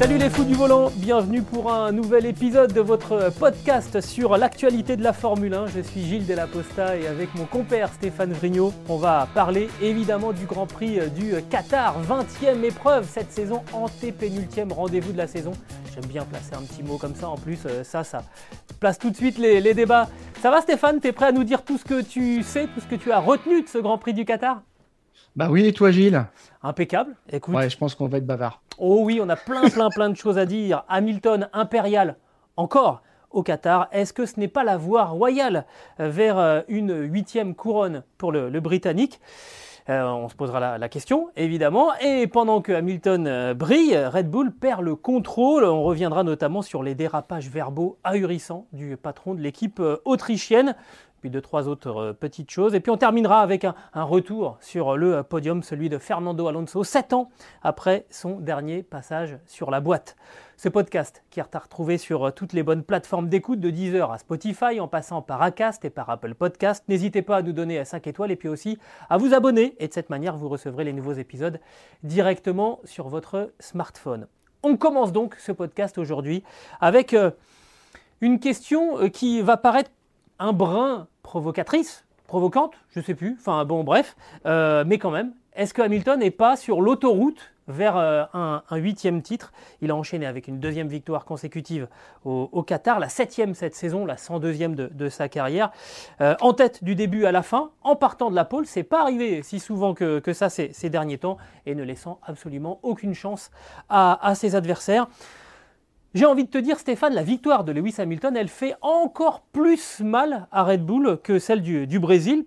Salut les fous du volant, bienvenue pour un nouvel épisode de votre podcast sur l'actualité de la Formule 1. Je suis Gilles Delaposta et avec mon compère Stéphane Vrignot, on va parler évidemment du Grand Prix du Qatar, 20e épreuve cette saison, antépénultième rendez-vous de la saison. J'aime bien placer un petit mot comme ça en plus, euh, ça, ça place tout de suite les, les débats. Ça va Stéphane, t'es prêt à nous dire tout ce que tu sais, tout ce que tu as retenu de ce Grand Prix du Qatar? Bah oui, et toi Gilles Impeccable, écoute. Ouais, je pense qu'on va être bavard. Oh oui, on a plein, plein, plein de choses à dire. Hamilton impérial, encore au Qatar. Est-ce que ce n'est pas la voie royale vers euh, une huitième couronne pour le, Britannique? Euh, on se posera la, question, évidemment. Et pendant que Hamilton euh, brille, Red Bull perd le contrôle. On reviendra notamment sur les dérapages verbaux ahurissants du patron de l'équipe autrichienne puis deux, trois autres euh, petites choses. Et puis on terminera avec un, retour sur le podium, celui de Fernando Alonso, sept ans après son dernier passage sur la boîte. Ce podcast qui est à retrouver sur toutes les bonnes plateformes d'écoute de Deezer à Spotify en passant par Acast et par Apple Podcast. N'hésitez pas à nous donner 5 étoiles et puis aussi à vous abonner et de cette manière vous recevrez les nouveaux épisodes directement sur votre smartphone. On commence donc ce podcast aujourd'hui avec euh, une question euh, qui va paraître un brin provocatrice, provocante, je sais plus, enfin bon bref, euh, mais quand même, est-ce que Hamilton n'est pas sur l'autoroute vers euh, un, huitième titre? Il a enchaîné avec une deuxième victoire consécutive au, Qatar, la septième cette saison, la 102e de, de sa carrière, euh, en tête du début à la fin, en partant de la pole, c'est pas arrivé si souvent que, ça ces, derniers temps, et ne laissant absolument aucune chance à ses adversaires. J'ai envie de te dire, Stéphane, la victoire de Lewis Hamilton, elle fait encore plus mal à Red Bull que celle du, Brésil,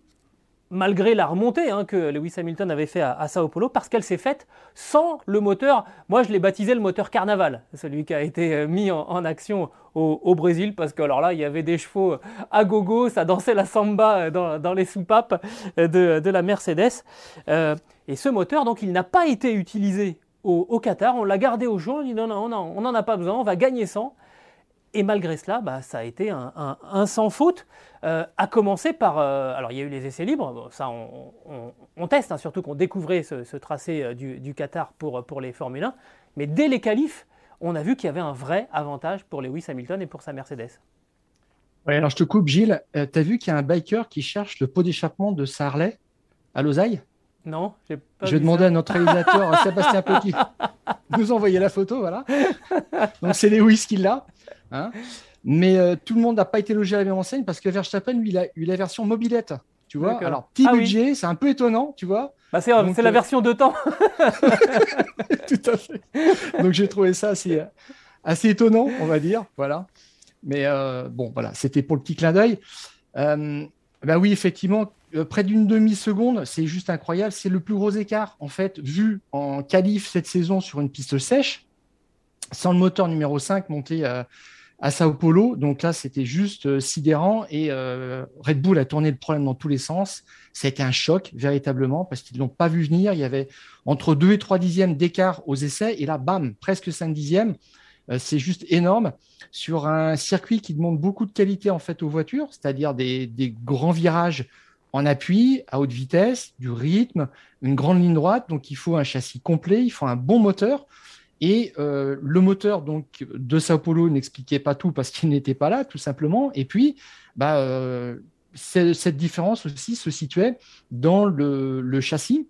malgré la remontée hein, que Lewis Hamilton avait fait à, à Sao Paulo, parce qu'elle s'est faite sans le moteur. Moi, je l'ai baptisé le moteur carnaval, celui qui a été mis en, action au, Brésil, parce que alors là, il y avait des chevaux à gogo, ça dansait la samba dans, dans les soupapes de, la Mercedes. Euh, et ce moteur, donc, il n'a pas été utilisé au, Qatar, on l'a gardé au jour, on dit non, non, on n'en a pas besoin, on va gagner 100. Et malgré cela, bah, ça a été un, sans faute, euh, à commencer par... Euh, alors il y a eu les essais libres, ça on, teste, hein, surtout qu'on découvrait ce, tracé euh, du, Qatar pour, les Formule 1, mais dès les qualifs, on a vu qu'il y avait un vrai avantage pour Lewis Hamilton et pour sa Mercedes. Oui, alors je te coupe Gilles, euh, tu as vu qu'il y a un biker qui cherche le pot d'échappement de sa Harley à Lausanne non, j'ai pas Je vais demander à notre réalisateur Sébastien Petit de nous envoyer la photo, voilà. Donc c'est Lewis qui l'a. Hein Mais euh, tout le monde n'a pas été logé à la même enseigne parce que Verstappen, lui, il a eu la version mobilette. Tu vois Alors, petit ah, budget, oui. c'est un peu étonnant, tu vois. Bah, c'est euh, la version de temps. tout à fait. Donc j'ai trouvé ça assez, assez étonnant, on va dire. Voilà. Mais euh, bon, voilà, c'était pour le petit clin d'œil. Euh, ben oui, effectivement, euh, près d'une demi-seconde, c'est juste incroyable. C'est le plus gros écart, en fait, vu en qualif cette saison sur une piste sèche, sans le moteur numéro 5 monté à, Sao Paulo. Donc là, c'était juste euh, sidérant et euh, Red Bull a tourné le problème dans tous les sens. Ça a été un choc, véritablement, parce qu'ils ne l'ont pas vu venir. Il y avait entre 2 et 3 dixièmes d'écart aux essais et là, bam, presque 5 dixièmes. C'est juste énorme sur un circuit qui demande beaucoup de qualité en fait aux voitures, c'est-à-dire des, grands virages en appui, à haute vitesse, du rythme, une grande ligne droite. Donc il faut un châssis complet, il faut un bon moteur. Et euh, le moteur donc de Sao Paulo n'expliquait pas tout parce qu'il n'était pas là, tout simplement. Et puis, bah, euh, cette différence aussi se situait dans le, châssis.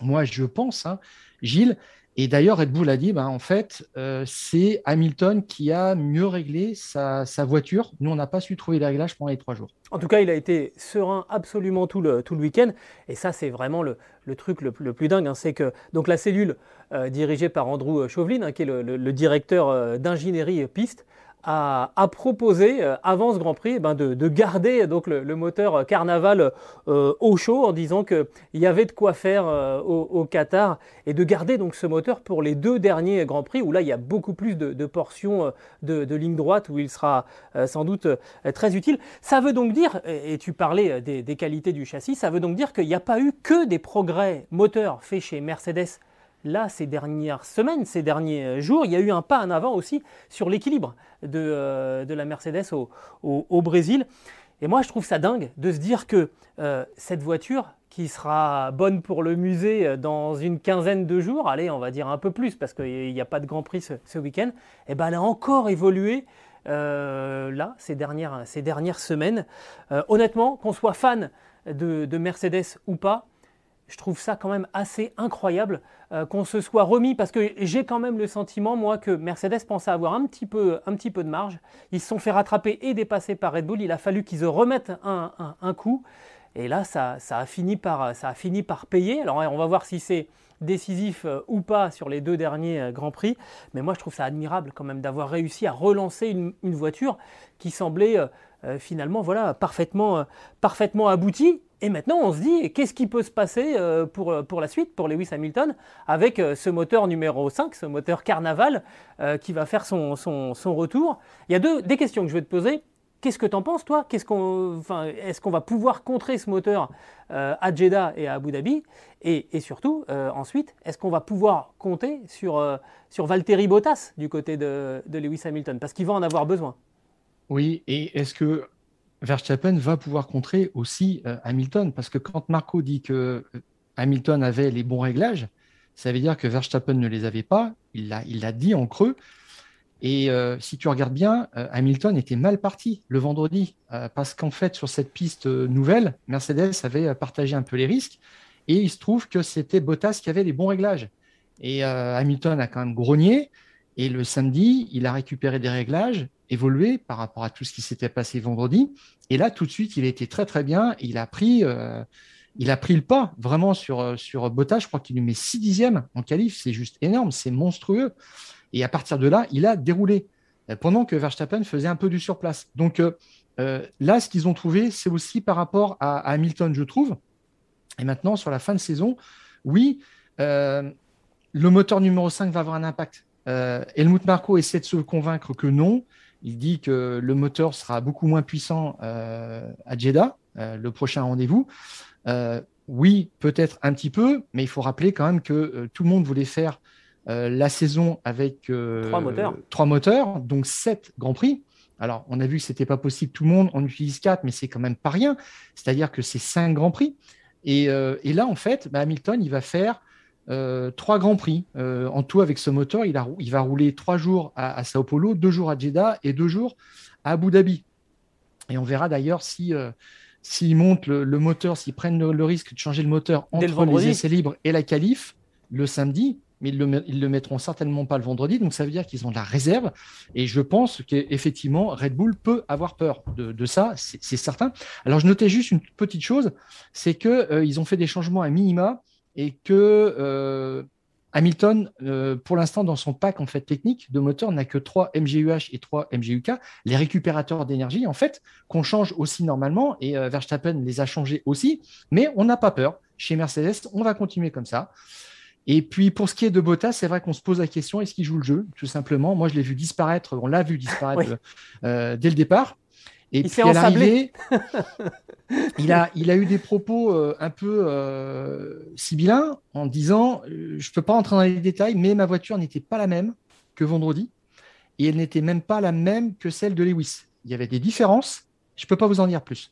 Moi, je pense, hein, Gilles, et d'ailleurs, Red Bull a dit, bah, en fait, euh, c'est Hamilton qui a mieux réglé sa, voiture. Nous, on n'a pas su trouver les réglages pendant les trois jours. En tout cas, il a été serein absolument tout le, tout le week-end. Et ça, c'est vraiment le, le, truc le, le plus dingue. Hein, c'est que donc, la cellule euh, dirigée par Andrew Chauvelin, hein, qui est le, le directeur euh, d'ingénierie piste, a, proposé euh, avant ce Grand Prix eh ben, de, garder donc le, moteur Carnaval euh, au chaud en disant qu'il y avait de quoi faire euh, au, Qatar et de garder donc ce moteur pour les deux derniers Grands Prix où là il y a beaucoup plus de, portions de, ligne droite où il sera sans doute très utile. Ça veut donc dire, et tu parlais des, des qualités du châssis, ça veut donc dire qu'il n'y a pas eu que des progrès moteurs faits chez Mercedes là, ces dernières semaines, ces derniers jours, il y a eu un pas en avant aussi sur l'équilibre de, euh, la Mercedes au, Brésil. Et moi, je trouve ça dingue de se dire que euh, cette voiture, qui sera bonne pour le musée euh, dans une quinzaine de jours, allez, on va dire un peu plus, parce qu'il n'y a pas de Grand Prix ce, week-end, eh ben, elle a encore évolué là, ces dernières semaines. honnêtement, qu'on soit fan de Mercedes ou pas, je trouve ça quand même assez incroyable euh, qu'on se soit remis, parce que j'ai quand même le sentiment, moi, que Mercedes pensait avoir un petit peu, un petit peu de marge. Ils se sont fait rattraper et dépasser par Red Bull. Il a fallu qu'ils remettent un, coup. Et là, ça, ça, a fini par, ça a fini par payer. Alors, on va voir si c'est décisif euh, ou pas sur les deux derniers euh, Grands Prix. Mais moi, je trouve ça admirable quand même d'avoir réussi à relancer une, voiture qui semblait finalement voilà, parfaitement, parfaitement aboutie. Et maintenant, on se dit, qu'est-ce qui peut se passer euh, pour, euh, pour la suite, pour Lewis Hamilton, avec euh, ce moteur numéro 5, ce moteur Carnaval, qui va faire son, son, retour? Il y a deux, des questions que je vais te poser. Qu'est-ce que tu en penses, toi? Est-ce qu'on est qu'on va pouvoir contrer ce moteur à Jeddah et à Abu Dhabi? Et, et surtout, ensuite, est-ce qu'on va pouvoir compter sur, sur Valtteri Bottas du côté de, de Lewis Hamilton? Parce qu'il va en avoir besoin. Oui, et est-ce que Verstappen va pouvoir contrer aussi euh, Hamilton? Parce que quand Marco dit que euh, Hamilton avait les bons réglages, ça veut dire que Verstappen ne les avait pas. Il l'a dit en creux. Et euh, si tu regardes bien, Hamilton était mal parti le vendredi. parce qu'en fait, sur cette piste nouvelle, Mercedes avait partagé un peu les risques. Et il se trouve que c'était Bottas qui avait les bons réglages. Et Hamilton a quand même grogné. Et le samedi, il a récupéré des réglages évolué par rapport à tout ce qui s'était passé vendredi. Et là, tout de suite, il était très très bien. Il a pris, euh, il a pris le pas vraiment sur, euh, sur Bottas. Je crois qu'il lui met 6 dixièmes en qualif. C'est juste énorme, c'est monstrueux. Et à partir de là, il a déroulé euh, pendant que Verstappen faisait un peu du surplace. Donc là, ce qu'ils ont trouvé, c'est aussi par rapport à, Hamilton, je trouve. Et maintenant, sur la fin de saison, oui, le moteur numéro 5 va avoir un impact. Helmut Marko essaie de se convaincre que non. Il dit que le moteur sera beaucoup moins puissant euh, à Jeddah, euh, le prochain rendez-vous. Euh, oui, peut-être un petit peu, mais il faut rappeler quand même que tout le monde voulait faire la saison avec trois moteurs. trois, moteurs. donc sept Grands Prix. Alors, on a vu que ce n'était pas possible tout le monde, on utilise quatre, mais c'est quand même pas rien. C'est-à-dire que c'est cinq Grands Prix. Et, là, en fait, bah, Hamilton, il va faire euh, trois grands prix. Euh, en tout, avec ce moteur, il, a, il va rouler trois jours à, Sao Paulo, deux jours à Jeddah et deux jours à Abu Dhabi. Et on verra d'ailleurs si euh, s'ils montent le, moteur, s'ils prennent le, risque de changer le moteur entre les essais libres et la qualif le samedi, mais ils le, ils le mettront certainement pas le vendredi. Donc ça veut dire qu'ils ont de la réserve. Et je pense qu'effectivement, Red Bull peut avoir peur de, ça, c'est certain. Alors je notais juste une petite chose, c'est qu'ils ils ont fait des changements à minima et que euh, Hamilton, euh, pour l'instant, dans son pack en fait technique de moteur, n'a que 3 MGUH et 3 MGUK, les récupérateurs d'énergie, en fait, qu'on change aussi normalement, et euh, Verstappen les a changés aussi, mais on n'a pas peur. Chez Mercedes, on va continuer comme ça. Et puis pour ce qui est de Bottas, c'est vrai qu'on se pose la question est-ce qu'il joue le jeu Tout simplement? Moi, je l'ai vu disparaître. On l'a vu disparaître dès le départ. Et il puis à l'arrivée, il a, il a eu des propos euh, un peu euh, sibyllins en disant euh, Je ne peux pas entrer dans les détails, mais ma voiture n'était pas la même que vendredi et elle n'était même pas la même que celle de Lewis. Il y avait des différences. Je ne peux pas vous en dire plus.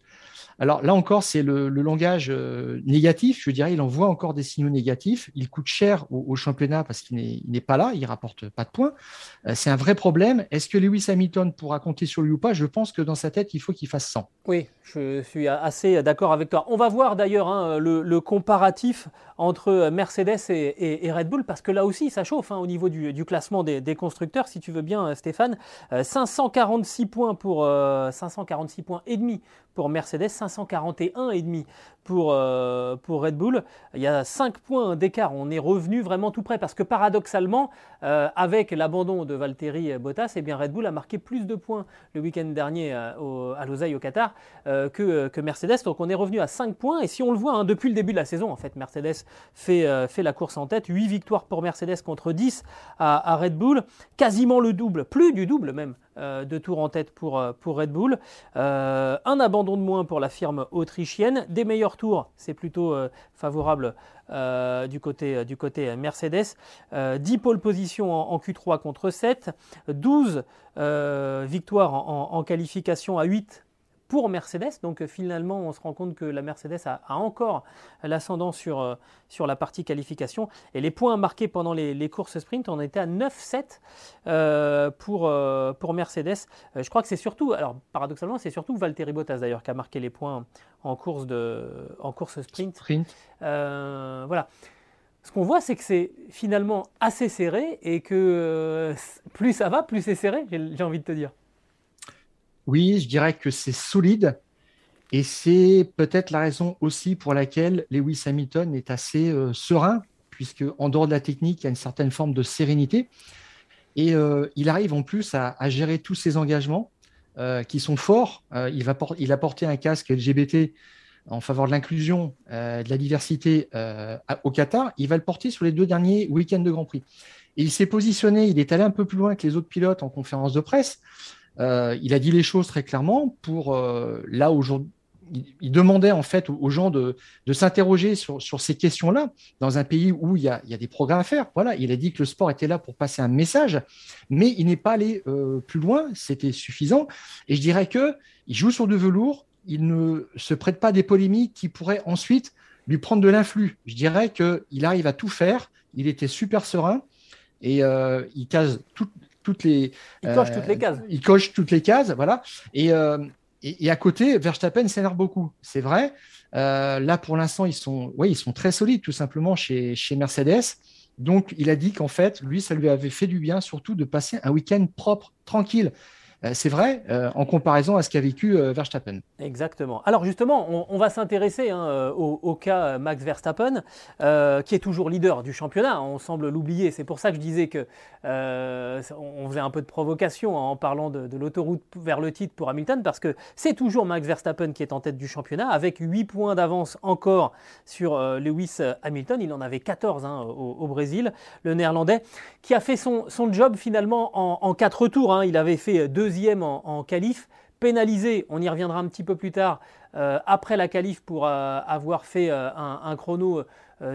Alors là encore, c'est le, langage euh, négatif. Je dirais, il envoie encore des signaux négatifs. Il coûte cher au, championnat parce qu'il n'est pas là, il rapporte pas de points. Euh, c'est un vrai problème. Est-ce que Lewis Hamilton pourra compter sur lui ou pas? Je pense que dans sa tête, il faut qu'il fasse 100. Oui, je suis assez d'accord avec toi. On va voir d'ailleurs hein, le, comparatif entre Mercedes et, Red Bull parce que là aussi, ça chauffe hein, au niveau du, classement des, constructeurs. Si tu veux bien, Stéphane, 546 euh, points pour 546 points et demi pour Mercedes, 541,5 pour, euh, pour Red Bull. Il y a 5 points d'écart. On est revenu vraiment tout près parce que paradoxalement, euh, avec l'abandon de Valtteri Bottas, eh bien Red Bull a marqué plus de points le week-end dernier euh, à Lausanne au Qatar que, que, Mercedes. Donc on est revenu à 5 points. Et si on le voit hein, depuis le début de la saison, en fait, Mercedes fait, fait la course en tête. 8 victoires pour Mercedes contre 10 à, à Red Bull. Quasiment le double, plus du double même de tours en tête pour, pour Red Bull. un abandon de moins pour la firme autrichienne. Des meilleurs tour, c'est plutôt euh, favorable euh, du, côté, euh, du côté Mercedes. 10 pole positions en, Q3 contre 7, 12 victoires en, qualification à 8 pour Mercedes. Donc finalement, on se rend compte que la Mercedes a, encore l'ascendant sur, euh, sur la partie qualification. Et les points marqués pendant les, courses sprint, on était à 9-7 euh, pour, euh, pour Mercedes. je crois que c'est surtout, alors paradoxalement, c'est surtout Valtteri Bottas d'ailleurs qui a marqué les points en course, de, en course sprint. sprint. voilà. Ce qu'on voit, c'est que c'est finalement assez serré et que plus ça va, plus c'est serré, j'ai envie de te dire. Oui, je dirais que c'est solide. Et c'est peut-être la raison aussi pour laquelle Lewis Hamilton est assez euh, serein, puisque en dehors de la technique, il y a une certaine forme de sérénité. Et euh, il arrive en plus à, gérer tous ses engagements euh, qui sont forts. il, a porté un casque LGBT en faveur de l'inclusion, de la diversité au Qatar. Il va le porter sur les deux derniers week-ends de Grand Prix. Il s'est positionné, il est allé un peu plus loin que les autres pilotes en conférence de presse euh, il a dit les choses très clairement pour euh, là aujourd'hui. Il, demandait en fait aux gens de, s'interroger sur, ces questions-là dans un pays où il y, a, des progrès à faire. Voilà, il a dit que le sport était là pour passer un message, mais il n'est pas allé euh, plus loin. C'était suffisant. Et je dirais que il joue sur du velours. Il ne se prête pas des polémiques qui pourraient ensuite lui prendre de l'influx. Je dirais qu'il arrive à tout faire. Il était super serein et il case les. Il coche toutes les euh, cases. Il coche toutes les cases, voilà. Et, euh, et, à côté, Verstappen s'énerve beaucoup, c'est vrai. Euh, là, pour l'instant, ils sont, ouais, ils sont très solides, tout simplement, chez, chez Mercedes. Donc, il a dit qu'en fait, lui, ça lui avait fait du bien, surtout de passer un week-end propre, tranquille. Euh, c'est vrai, euh, en comparaison à ce qu'a vécu euh, Verstappen. Exactement. Alors justement, on, va s'intéresser hein, au, cas Max Verstappen, qui est toujours leader du championnat. On semble l'oublier. C'est pour ça que je disais que on faisait un peu de provocation en parlant de, l'autoroute vers le titre pour Hamilton, parce que c'est toujours Max Verstappen qui est en tête du championnat, avec 8 points d'avance encore sur Lewis Hamilton. Il en avait 14 hein, au, Brésil, le néerlandais, qui a fait son, job finalement en, en 4 tours. Hein. Il avait fait deux deuxième en, en qualif, pénalisé, on y reviendra un petit peu plus tard, euh, après la qualif pour euh, avoir fait euh, un, chrono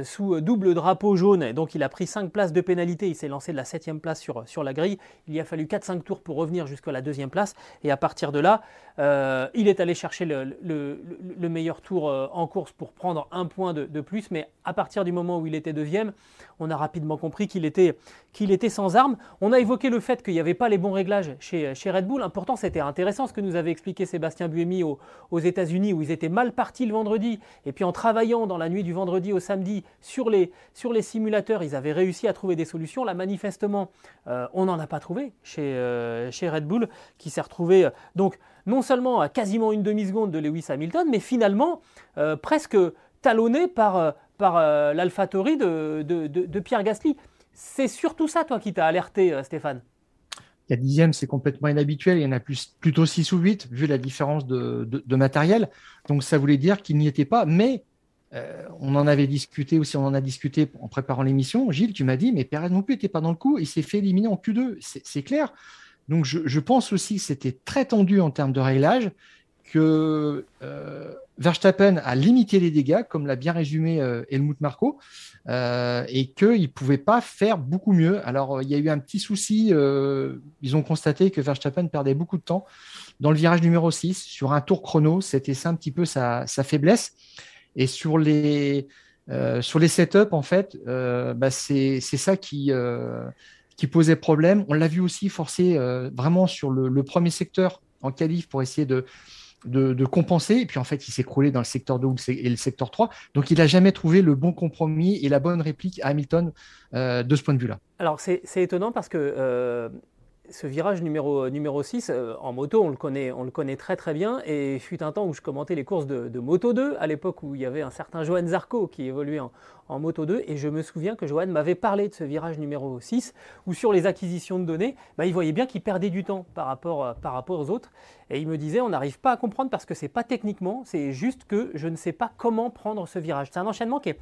sous double drapeau jaune. Donc il a pris 5 places de pénalité, il s'est lancé de la 7 place sur, sur la grille. Il y a fallu 4-5 tours pour revenir jusqu'à la deuxième place. Et à partir de là, il est allé chercher le, le, meilleur tour en course pour prendre un point de, plus. Mais à partir du moment où il était deuxième, on a rapidement compris qu'il était, qu'il était sans armes. On a évoqué le fait qu'il n'y avait pas les bons réglages chez, chez Red Bull. Pourtant, c'était intéressant ce que nous avait expliqué Sébastien Buemi aux, États-Unis où ils étaient mal partis le vendredi, et puis en travaillant dans la nuit du vendredi au samedi sur les, sur les simulateurs, ils avaient réussi à trouver des solutions. Là, manifestement, euh, on n'en a pas trouvé chez, euh, chez Red Bull, qui s'est retrouvé euh, donc non seulement à quasiment une demi-seconde de Lewis Hamilton, mais finalement presque talonné par, par l'alphaterie de, de, Pierre Gasly. C'est surtout ça, toi, qui t'a alerté, Stéphane? Il y a dixième, c'est complètement inhabituel. Il y en a plus, plutôt 6 ou 8, vu la différence de, matériel. Donc, ça voulait dire qu'il n'y était pas. Mais euh, on en avait discuté aussi, on en a discuté en préparant l'émission. Gilles, tu m'as dit, mais Perez non plus n'était pas dans le coup. Il s'est fait éliminer en Q2. C'est clair. Donc, je, pense aussi que c'était très tendu en termes de réglage, que euh, Verstappen a limité les dégâts, comme l'a bien résumé euh, Helmut Marko, euh, et qu'il ne pouvait pas faire beaucoup mieux. Alors, il y a eu un petit souci. Ils ont constaté que Verstappen perdait beaucoup de temps dans le virage numéro 6, sur un tour chrono. C'était ça un petit peu sa, faiblesse. Et sur les, sur les setups, en fait, bah, c'est ça qui, qui posait problème. On l'a vu aussi forcer vraiment sur le, premier secteur en qualif pour essayer de compenser. Et puis en fait, il s'est écroulé dans le secteur 2 et le secteur 3. Donc il n'a jamais trouvé le bon compromis et la bonne réplique à Hamilton euh, de ce point de vue-là. Alors c'est étonnant parce que euh, ce virage numéro, numéro 6, euh, en moto, on le, connaît, on le connaît très très bien. Et fut un temps où je commentais les courses de, Moto 2, à l'époque où il y avait un certain Johan Zarco qui évoluait en, Moto 2. Et je me souviens que Johan m'avait parlé de ce virage numéro 6, où sur les acquisitions de données, bah, il voyait bien qu'il perdait du temps par rapport, euh, par rapport aux autres. Et il me disait, on n'arrive pas à comprendre parce que c'est pas techniquement, c'est juste que je ne sais pas comment prendre ce virage. C'est un enchaînement qui est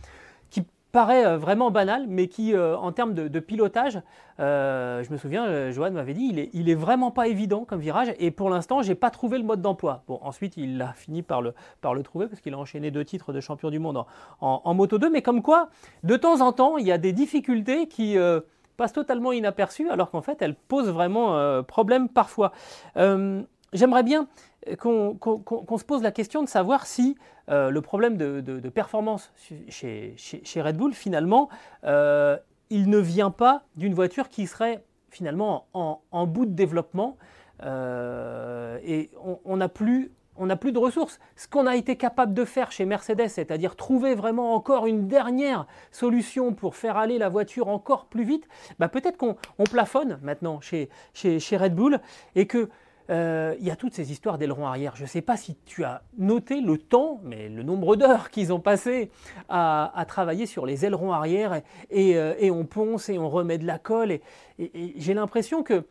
paraît euh, vraiment banal, mais qui, euh, en termes de, pilotage, euh, je me souviens, Johan m'avait dit, il est, vraiment pas évident comme virage, et pour l'instant, j'ai pas trouvé le mode d'emploi. Bon, ensuite, il a fini par le, par le trouver, parce qu'il a enchaîné deux titres de champion du monde en, Moto 2, mais comme quoi, de temps en temps, il y a des difficultés qui passent totalement inaperçues, alors qu'en fait, elles posent vraiment problème parfois. J'aimerais bien qu'on se pose la question de savoir si euh, le problème de, performance chez, Red Bull, finalement, euh, il ne vient pas d'une voiture qui serait finalement en, bout de développement euh, et on n'a plus on n'a plus de ressources. Ce qu'on a été capable de faire chez Mercedes, c'est-à-dire trouver vraiment encore une dernière solution pour faire aller la voiture encore plus vite, bah peut-être qu'on plafonne maintenant chez, chez, chez, Red Bull et que euh, il y a toutes ces histoires d'aileron arrière. Je ne sais pas si tu as noté le temps, mais le nombre d'heures qu'ils ont passé à, travailler sur les ailerons arrière euh, et, on ponce et on remet de la colle. Et, j'ai l'impression que,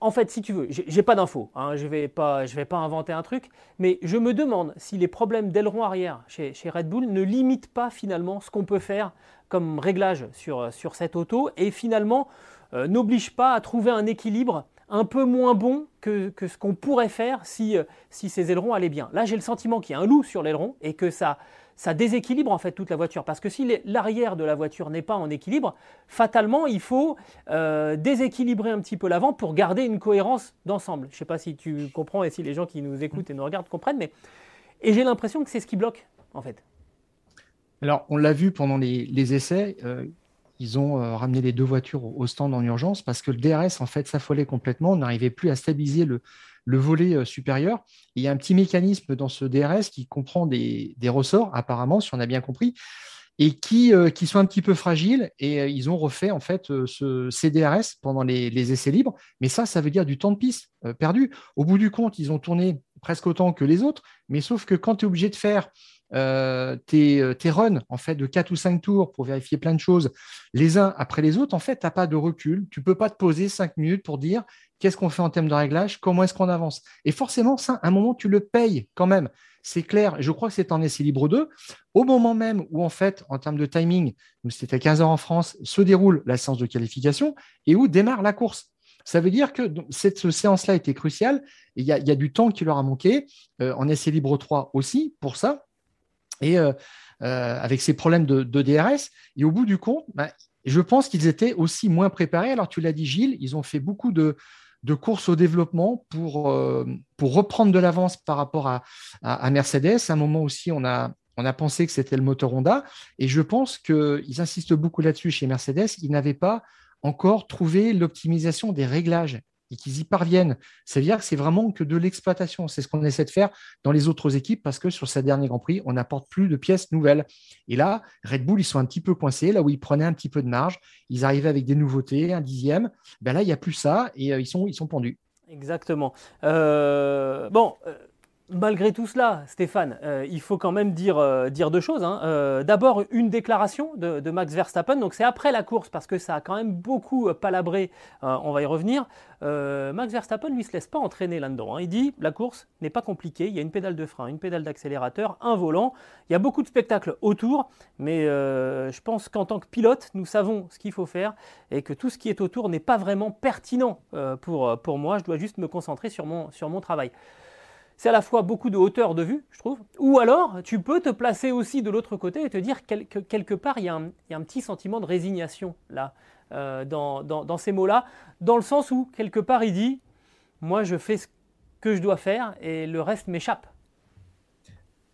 en fait, si tu veux, j'ai pas d'infos, hein, je ne vais, pas, inventer un truc, mais je me demande si les problèmes d'aileron arrière chez, Red Bull ne limitent pas finalement ce qu'on peut faire comme réglage sur, cette auto et finalement euh, n'obligent pas à trouver un équilibre un peu moins bon que, ce qu'on pourrait faire si, euh, si ces ailerons allaient bien. Là, j'ai le sentiment qu'il y a un loup sur l'aileron et que ça, ça déséquilibre en fait toute la voiture. Parce que si l'arrière de la voiture n'est pas en équilibre, fatalement, il faut euh, déséquilibrer un petit peu l'avant pour garder une cohérence d'ensemble. Je ne sais pas si tu comprends et si les gens qui nous écoutent et nous regardent comprennent, mais et j'ai l'impression que c'est ce qui bloque en fait. Alors, on l'a vu pendant les, essais, euh, ils ont euh, ramené les deux voitures au stand en urgence parce que le DRS en fait s'affolait complètement, on n'arrivait plus à stabiliser le, volet euh, supérieur. il y a un petit mécanisme dans ce DRS qui comprend des, ressorts, apparemment, si on a bien compris, et qui, euh, sont un petit peu fragiles. Et ils ont refait en fait ce, ces DRS pendant les, les, essais libres. Mais ça, ça veut dire du temps de piste perdu. Au bout du compte, ils ont tourné presque autant que les autres, mais sauf que quand tu es obligé de faire euh, tes, euh, tes, runs en fait de 4 ou 5 tours pour vérifier plein de choses les uns après les autres, en fait, tu n'as pas de recul. Tu ne peux pas te poser 5 minutes pour dire qu'est-ce qu'on fait en termes de réglage, comment est-ce qu'on avance. Et forcément, ça, à un moment, tu le payes quand même. C'est clair. Je crois que c'est en essai libre 2. Au moment même où, en fait, en termes de timing, c'était à 15 heures en France, se déroule la séance de qualification et où démarre la course. Ça veut dire que cette séance-là était cruciale. Il y, a, du temps qui leur a manqué, euh, en essai libre 3 aussi, pour ça et euh, euh, avec ces problèmes de, DRS. Et au bout du compte, bah, je pense qu'ils étaient aussi moins préparés. Alors, tu l'as dit, Gilles, ils ont fait beaucoup de, courses au développement pour, euh, pour reprendre de l'avance par rapport à, à, Mercedes. À un moment aussi, on a, on a pensé que c'était le moteur Honda. Et je pense qu'ils insistent beaucoup là-dessus chez Mercedes. Ils n'avaient pas encore trouvé l'optimisation des réglages et qu'ils y parviennent. C'est-à-dire que c'est vraiment que de l'exploitation. C'est ce qu'on essaie de faire dans les autres équipes parce que sur ce dernier Grand Prix, on n'apporte plus de pièces nouvelles. Et là, Red Bull, ils sont un petit peu coincés, là où ils prenaient un petit peu de marge. Ils arrivaient avec des nouveautés, un dixième. Ben là, il n'y a plus ça et euh, ils, sont, ils sont pendus. Exactement. Euh, bon. Malgré tout cela, Stéphane, euh, il faut quand même dire, euh, deux choses. Hein. Euh, d'abord, une déclaration de, Max Verstappen. Donc, c'est après la course parce que ça a quand même beaucoup palabré. on va y revenir. Max Verstappen, lui, se laisse pas entraîner là-dedans. Hein. Il dit la course n'est pas compliquée. Il y a une pédale de frein, une pédale d'accélérateur, un volant. Il y a beaucoup de spectacles autour. Mais je pense qu'en tant que pilote, nous savons ce qu'il faut faire et que tout ce qui est autour n'est pas vraiment pertinent pour, moi. Je dois juste me concentrer sur mon travail c'est à la fois beaucoup de hauteur de vue, je trouve, ou alors tu peux te placer aussi de l'autre côté et te dire que quelque part, il y, a un, petit sentiment de résignation là, euh, dans, ces mots-là, dans le sens où quelque part il dit, moi je fais ce que je dois faire et le reste m'échappe.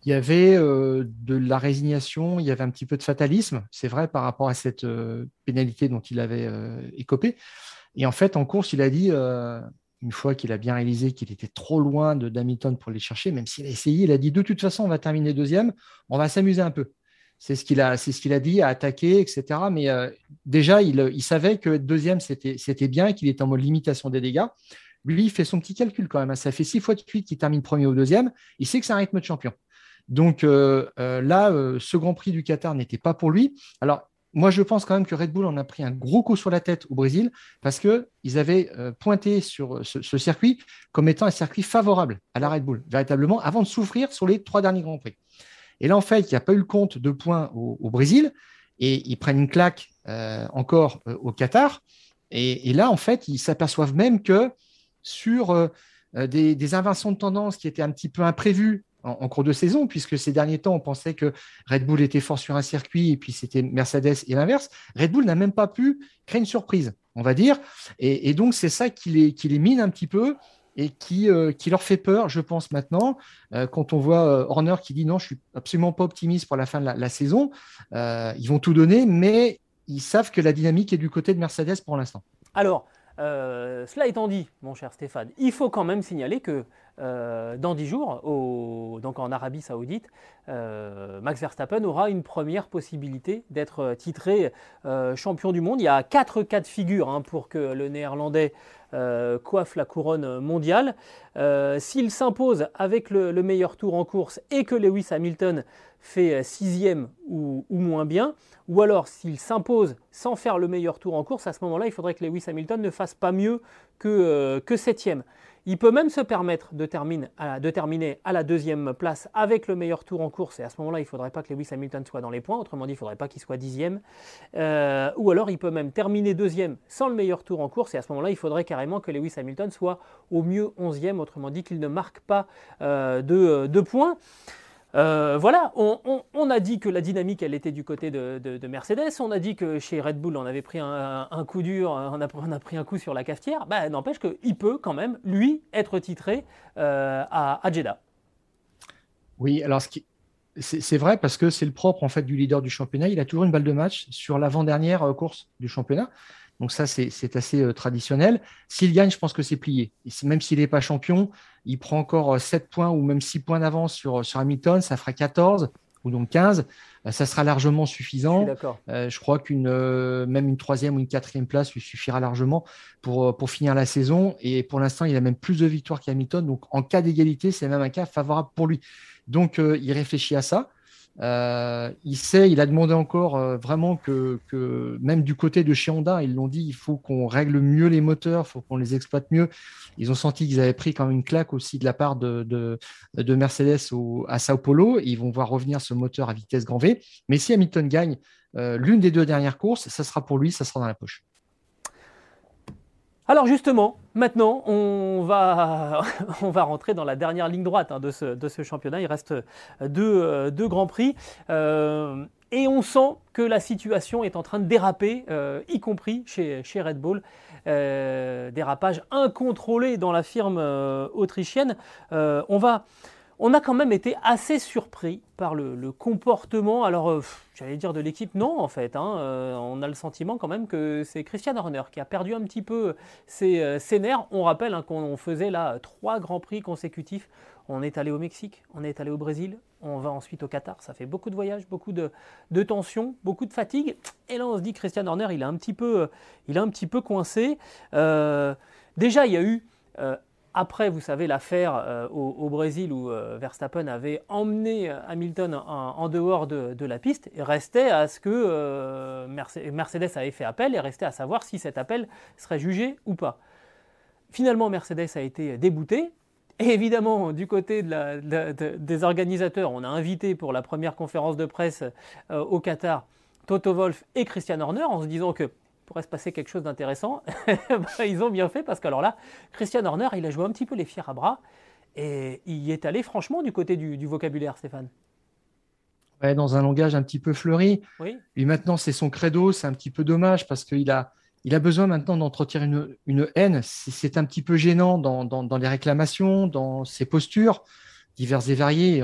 Il y avait euh, de la résignation, il y avait un petit peu de fatalisme, c'est vrai, par rapport à cette euh, pénalité dont il avait écopé. Et en fait, en course, il a dit une fois qu'il a bien réalisé qu'il était trop loin de Hamilton pour les chercher, même s'il a essayé, il a dit de toute façon, on va terminer deuxième, on va s'amuser un peu. C'est ce qu'il a, c'est ce qu'il a dit, attaquer, etc. Mais déjà, il, savait que deuxième, c'était, bien, qu'il était en mode limitation des dégâts. Lui, il fait son petit calcul quand même. Hein. Ça fait six fois de suite qu'il termine premier ou deuxième. Il sait que c'est un rythme de champion. Donc là, ce Grand Prix du Qatar n'était pas pour lui. Alors, moi, je pense quand même que Red Bull en a pris un gros coup sur la tête au Brésil parce qu'ils avaient euh, pointé sur ce, circuit comme étant un circuit favorable à la Red Bull, véritablement, avant de souffrir sur les trois derniers Grands Prix. Et là, en fait, il n'y a pas eu le compte de points au, Brésil et ils prennent une claque euh, encore euh, au Qatar. Et, là, en fait, ils s'aperçoivent même que sur des, des, inventions de tendance qui étaient un petit peu imprévues en, cours de saison, puisque ces derniers temps, on pensait que Red Bull était fort sur un circuit et puis c'était Mercedes et l'inverse. Red Bull n'a même pas pu créer une surprise, on va dire. Et, donc, c'est ça qui les, mine un petit peu et qui, euh, leur fait peur, je pense, maintenant, euh, quand on voit euh, Horner qui dit non, je suis absolument pas optimiste pour la fin de la, saison. ils vont tout donner, mais ils savent que la dynamique est du côté de Mercedes pour l'instant. Alors, cela étant dit, mon cher Stéphane, il faut quand même signaler que euh, dans 10 jours, donc en Arabie Saoudite, euh, Max Verstappen aura une première possibilité d'être titré euh, champion du monde. Il y a quatre cas de figure hein, pour que le néerlandais coiffe la couronne mondiale. S'il s'impose avec le, meilleur tour en course et que Lewis Hamilton fait sixième ou, ou moins bien, ou alors s'il s'impose sans faire le meilleur tour en course, à ce moment-là, il faudrait que Lewis Hamilton ne fasse pas mieux que, que septième. Il peut même se permettre de, terminer à la deuxième place avec le meilleur tour en course. Et à ce moment-là, il ne faudrait pas que Lewis Hamilton soit dans les points. Autrement dit, il ne faudrait pas qu'il soit dixième. Euh, ou alors, il peut même terminer deuxième sans le meilleur tour en course. Et à ce moment-là, il faudrait carrément que Lewis Hamilton soit au mieux onzième. Autrement dit, qu'il ne marque pas euh, de points. Euh, voilà, on, a dit que la dynamique, elle était du côté de, Mercedes. On a dit que chez Red Bull, on avait pris un, coup dur, on a, pris un coup sur la cafetière. Bah, N'empêche qu'il peut quand même, lui, être titré euh, à, Jeddah. Oui, alors c'est vrai parce que c'est le propre en fait du leader du championnat. Il a toujours une balle de match sur l'avant-dernière euh, course du championnat. Donc ça, c'est assez traditionnel. S'il gagne, je pense que c'est plié. même s'il n'est pas champion, il prend encore 7 euh, points ou même 6 points d'avance sur, sur Hamilton, ça fera 14 ou donc 15. Euh, ça sera largement suffisant. Je, je crois qu'une même une troisième ou une quatrième place lui suffira largement pour, pour finir la saison. Et pour l'instant, il a même plus de victoires qu'Hamilton. Donc en cas d'égalité, c'est même un cas favorable pour lui. Donc il réfléchit à ça. Euh, il sait, il a demandé encore euh, vraiment que, même du côté de chez Honda, ils l'ont dit, il faut qu'on règle mieux les moteurs, il faut qu'on les exploite mieux. Ils ont senti qu'ils avaient pris quand même une claque aussi de la part de, de, Mercedes à Sao Paulo. ils vont voir revenir ce moteur à vitesse grand V. Mais si Hamilton gagne euh, l'une des deux dernières courses, ça sera pour lui, ça sera dans la poche. Alors justement, maintenant, on va, on rentrer dans la dernière ligne droite hein, de, ce, championnat. Il reste deux, euh, grands prix. Euh, et on sent que la situation est en train de déraper, euh, y compris chez, chez Red Bull. dérapage incontrôlé dans la firme autrichienne. on va on a quand même été assez surpris par le, comportement, alors euh, j'allais dire de l'équipe, non en fait, hein, euh, on a le sentiment quand même que c'est Christian Horner qui a perdu un petit peu ses, euh, nerfs. On rappelle hein, qu'on faisait là trois grands prix consécutifs. On est allé au Mexique, on est allé au Brésil, on va ensuite au Qatar. Ça fait beaucoup de voyages, beaucoup de, tensions, beaucoup de fatigue. Et là on se dit Christian Horner, il a un petit peu coincé. déjà il y a eu après, vous savez, l'affaire euh, au, Brésil où euh, Verstappen avait emmené euh, Hamilton en, dehors de, la piste, et restait à ce que Mercedes avait fait appel et restait à savoir si cet appel serait jugé ou pas. Finalement, Mercedes a été débouté. Et évidemment, du côté des organisateurs, on a invité pour la première conférence de presse au Qatar Toto Wolff et Christian Horner en se disant que pourrait se passer quelque chose d'intéressant. Bah, ils ont bien fait parce que alors là, Christian Horner, il a joué un petit peu les fiers à bras et il est allé franchement du côté du, vocabulaire, Stéphane. Ouais, dans un langage un petit peu fleuri. Oui. Et maintenant, c'est son credo, c'est un petit peu dommage parce qu'il a, il a besoin maintenant d'entretenir une, une, haine. C'est un petit peu gênant dans, dans, dans, les réclamations, dans ses postures diverses et variées.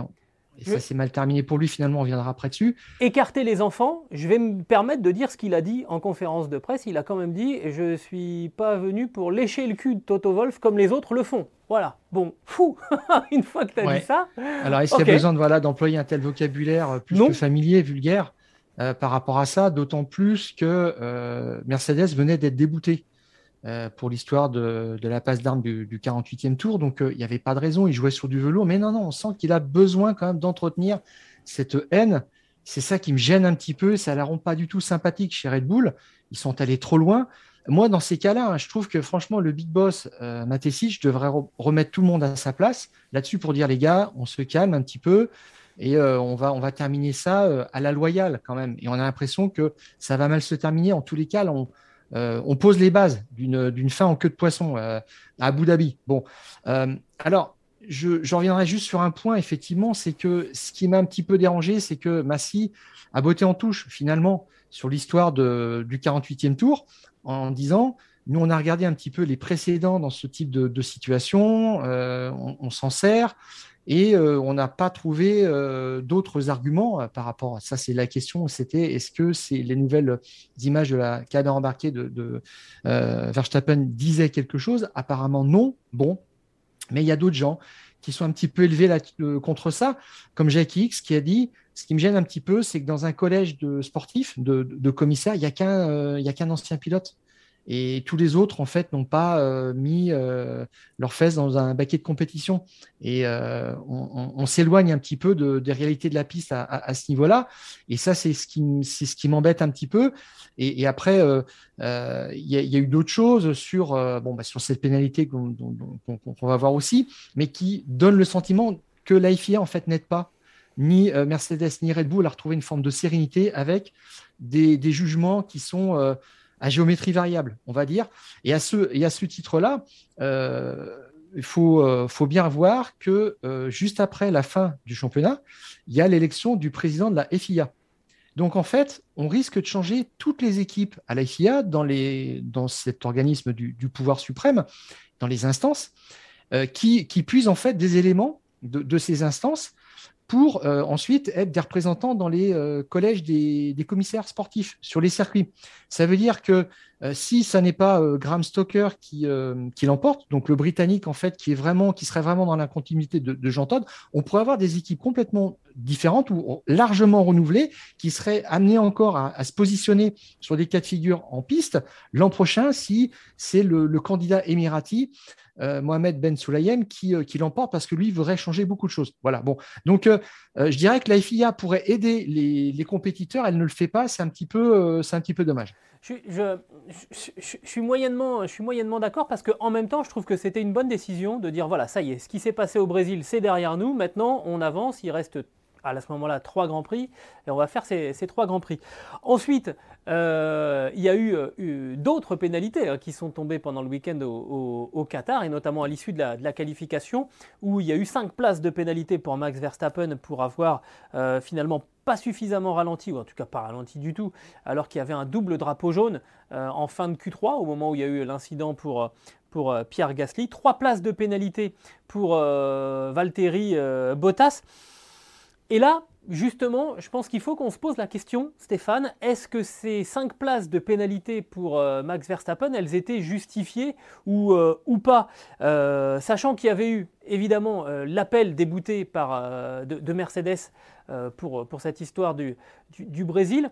Et ça s'est mal terminé pour lui, finalement, on viendra après dessus. Écarter les enfants, je vais me permettre de dire ce qu'il a dit en conférence de presse. Il a quand même dit Je ne suis pas venu pour lécher le cul de Toto Wolf comme les autres le font. Voilà. Bon, fou Une fois que tu as dit ça. Alors, est-ce qu'il y a besoin voilà, d'employer un tel vocabulaire euh, plus que familier, vulgaire euh, par rapport à ça D'autant plus que euh, Mercedes venait d'être débouté euh, pour l'histoire de, la passe d'armes du, 48e tour. Donc, euh, il n'y avait pas de raison. Il jouait sur du velours. Mais non, non, on sent qu'il a besoin quand même d'entretenir cette haine. C'est ça qui me gêne un petit peu. Ça ne la rend pas du tout sympathique chez Red Bull. Ils sont allés trop loin. Moi, dans ces cas-là, hein, je trouve que franchement, le big boss, euh, je devrais remettre tout le monde à sa place là-dessus pour dire les gars, on se calme un petit peu et euh, on, va, on va terminer ça à la loyale quand même. Et on a l'impression que ça va mal se terminer. En tous les cas, on, euh, on pose les bases d'une fin en queue de poisson euh, à Abu Dhabi. Bon, euh, alors je, reviendrai juste sur un point, effectivement, c'est que ce qui m'a un petit peu dérangé, c'est que Massy a botté en touche finalement sur l'histoire du 48e tour en disant nous, on a regardé un petit peu les précédents dans ce type de, situation, on s'en sert. Et euh, on n'a pas trouvé euh, d'autres arguments euh, par rapport à ça. C'est la question, c'était est-ce que c'est les nouvelles images de la caméra embarquée de, Verstappen disaient quelque chose? Apparemment non. Bon, mais il y a d'autres gens qui sont un petit peu élevés contre ça, comme Jacques X qui a dit ce qui me gêne un petit peu, c'est que dans un collège de sportifs, de, commissaires, il n'y a qu'un ancien pilote. Et tous les autres, en fait, n'ont pas euh, mis euh, leurs fesses dans un baquet de compétition. Et euh, on, s'éloigne un petit peu de, des réalités de la piste à, ce niveau-là. Et ça, c'est ce qui, c'est ce qui m'embête un petit peu. Et, après, il y, a eu d'autres choses sur, bon, bah, sur cette pénalité qu'on, va voir aussi, mais qui donne le sentiment que l'AFIA, en fait, n'aide pas ni Mercedes ni Red Bull à retrouver une forme de sérénité avec des jugements qui sont à géométrie variable, on va dire. Et à ce, titre-là, euh, il faut, euh, faut, bien voir que euh, juste après la fin du championnat, il y a l'élection du président de la FIA. Donc en fait, on risque de changer toutes les équipes à la FIA dans, cet organisme du, pouvoir suprême, dans les instances, qui, qui puisent en fait des éléments de ces instances pour euh, ensuite être des représentants dans les euh, collèges des, commissaires sportifs sur les circuits. Ça veut dire que euh, si ça n'est pas Graham Stoker qui, qui l'emporte, donc le Britannique en fait qui est vraiment qui serait vraiment dans la continuité de, Jean Todt, on pourrait avoir des équipes complètement différentes ou largement renouvelées qui seraient amenées encore à, se positionner sur des cas de figure en piste l'an prochain si c'est le, le, candidat émirati euh, Mohamed Ben Sulayem qui, euh, qui l'emporte parce que lui voudrait changer beaucoup de choses. Voilà. Bon, donc euh, je dirais que la FIA pourrait aider les, compétiteurs, elle ne le fait pas, c'est un petit peu, c'est un petit peu dommage. Je, je, suis moyennement, je suis moyennement d'accord parce qu'en même temps, je trouve que c'était une bonne décision de dire voilà, ça y est, ce qui s'est passé au Brésil, c'est derrière nous. Maintenant, on avance, il reste à ce moment-là trois grands prix et on va faire ces, trois grands prix. Ensuite, euh, il y a eu, euh, d'autres pénalités hein, qui sont tombées pendant le week-end au, Qatar et notamment à l'issue de la, qualification où il y a eu cinq places de pénalité pour Max Verstappen pour avoir euh, finalement pas suffisamment ralenti, ou en tout cas pas ralenti du tout, alors qu'il y avait un double drapeau jaune en fin de Q3 au moment où il y a eu l'incident pour, pour Pierre Gasly. Trois places de pénalité pour Valtteri Bottas. Et là, justement, je pense qu'il faut qu'on se pose la question, Stéphane, est-ce que ces cinq places de pénalité pour euh, Max Verstappen, elles étaient justifiées ou, euh, pas? Euh, Sachant qu'il y avait eu évidemment l'appel débouté par, de, Mercedes pour, cette histoire du, Brésil.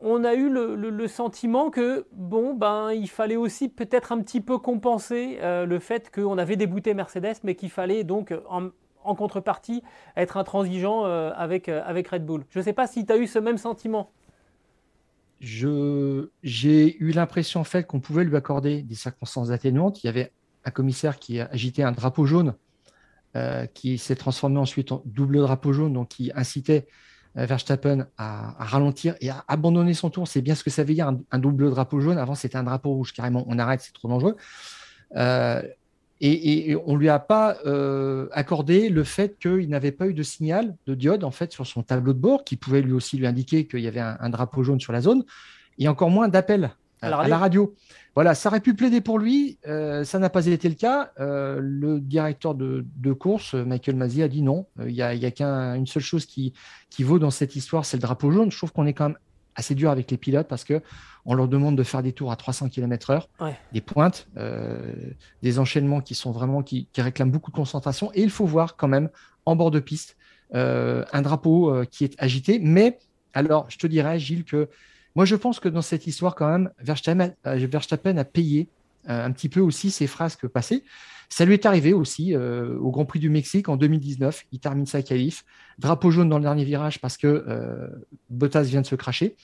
On a eu le, le, sentiment que bon ben il fallait aussi peut-être un petit peu compenser le fait qu'on avait débouté Mercedes, mais qu'il fallait donc en contrepartie être intransigeant euh, avec, euh, avec Red Bull. Je ne sais pas si tu as eu ce même sentiment. J'ai eu l'impression en qu'on pouvait lui accorder des circonstances atténuantes. Il y avait un commissaire qui a agité un drapeau jaune euh, qui s'est transformé ensuite en double drapeau jaune, donc qui incitait Verstappen à, ralentir et à abandonner son tour. C'est bien ce que ça veut dire un, double drapeau jaune. Avant, c'était un drapeau rouge. Carrément, on arrête, c'est trop dangereux. Et, on ne lui a pas euh, accordé le fait qu'il n'avait pas eu de signal de diode en fait sur son tableau de bord qui pouvait lui aussi lui indiquer qu'il y avait un, drapeau jaune sur la zone et encore moins d'appel à, la radio. Voilà, ça aurait pu plaider pour lui. ça n'a pas été le cas. le directeur de, course, Michael Mazzi, a dit non. Il n'y a, qu'une seule chose qui, qui vaut dans cette histoire, c'est le drapeau jaune. Je trouve qu'on est quand même assez dur avec les pilotes parce que on leur demande de faire des tours à 300 km/h, des pointes, euh, des enchaînements qui sont vraiment qui, réclament beaucoup de concentration. Et il faut voir quand même en bord de piste euh, un drapeau euh, qui est agité. Mais alors, je te dirais, Gilles, que moi je pense que dans cette histoire quand même, Verstappen, Verstappen a payé un petit peu aussi ses frasques passées. Ça lui est arrivé aussi euh, au Grand Prix du Mexique en 2019. Il termine sa qualif. Drapeau jaune dans le dernier virage parce que euh, Bottas vient de se cracher.